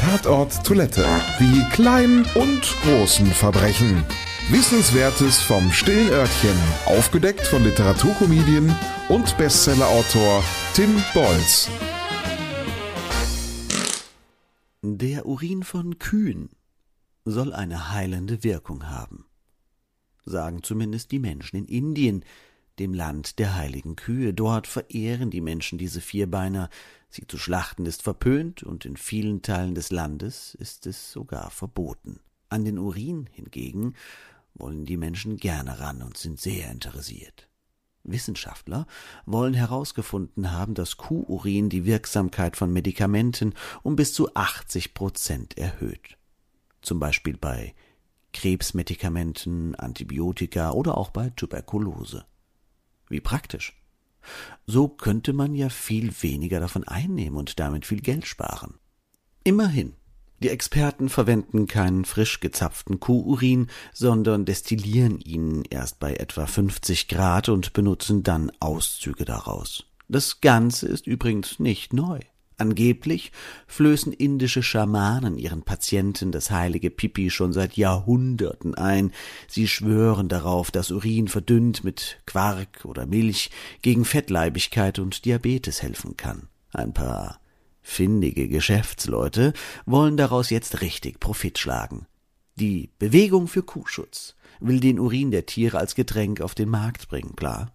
Tatort Toilette. Die kleinen und großen Verbrechen. Wissenswertes vom stillen Örtchen. Aufgedeckt von Literaturkomedien und Bestsellerautor Tim Bolz. Der Urin von Kühen soll eine heilende Wirkung haben. Sagen zumindest die Menschen in Indien, dem Land der heiligen Kühe. Dort verehren die Menschen diese Vierbeiner. Sie zu schlachten ist verpönt und in vielen Teilen des Landes ist es sogar verboten. An den Urin hingegen wollen die Menschen gerne ran und sind sehr interessiert. Wissenschaftler wollen herausgefunden haben, dass Kuhurin die Wirksamkeit von Medikamenten um bis zu 80 Prozent erhöht. Zum Beispiel bei Krebsmedikamenten, Antibiotika oder auch bei Tuberkulose. Wie praktisch. So könnte man ja viel weniger davon einnehmen und damit viel Geld sparen. Immerhin, die Experten verwenden keinen frisch gezapften Kuhurin, sondern destillieren ihn erst bei etwa 50 Grad und benutzen dann Auszüge daraus. Das Ganze ist übrigens nicht neu. Angeblich flößen indische Schamanen ihren Patienten das heilige Pipi schon seit Jahrhunderten ein. Sie schwören darauf, dass Urin verdünnt mit Quark oder Milch gegen Fettleibigkeit und Diabetes helfen kann. Ein paar findige Geschäftsleute wollen daraus jetzt richtig Profit schlagen. Die Bewegung für Kuhschutz will den Urin der Tiere als Getränk auf den Markt bringen, klar.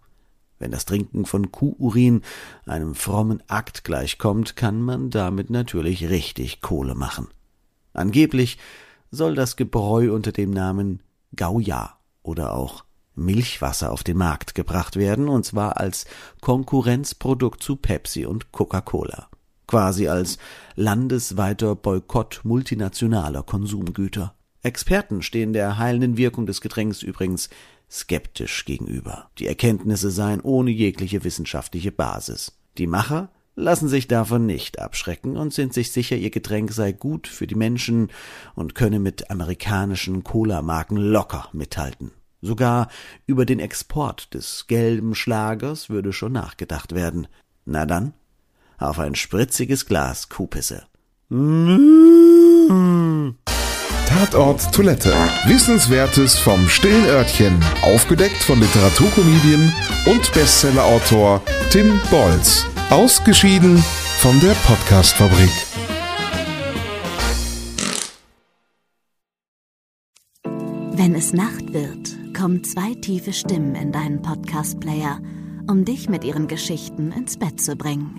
Wenn das Trinken von Kuhurin einem frommen Akt gleichkommt, kann man damit natürlich richtig Kohle machen. Angeblich soll das Gebräu unter dem Namen Gauja oder auch Milchwasser auf den Markt gebracht werden, und zwar als Konkurrenzprodukt zu Pepsi und Coca-Cola. Quasi als landesweiter Boykott multinationaler Konsumgüter. Experten stehen der heilenden Wirkung des Getränks übrigens skeptisch gegenüber. Die Erkenntnisse seien ohne jegliche wissenschaftliche Basis. Die Macher lassen sich davon nicht abschrecken und sind sich sicher, ihr Getränk sei gut für die Menschen und könne mit amerikanischen Cola-Marken locker mithalten. Sogar über den Export des gelben Schlagers würde schon nachgedacht werden. Na dann, auf ein spritziges Glas Kuhpisse. Mmh. Tatort Toilette. Wissenswertes vom stillen Örtchen. Aufgedeckt von Literaturkomedien und Bestsellerautor Tim Bolz. Ausgeschieden von der Podcastfabrik. Wenn es Nacht wird, kommen zwei tiefe Stimmen in deinen Podcast-Player, um dich mit ihren Geschichten ins Bett zu bringen.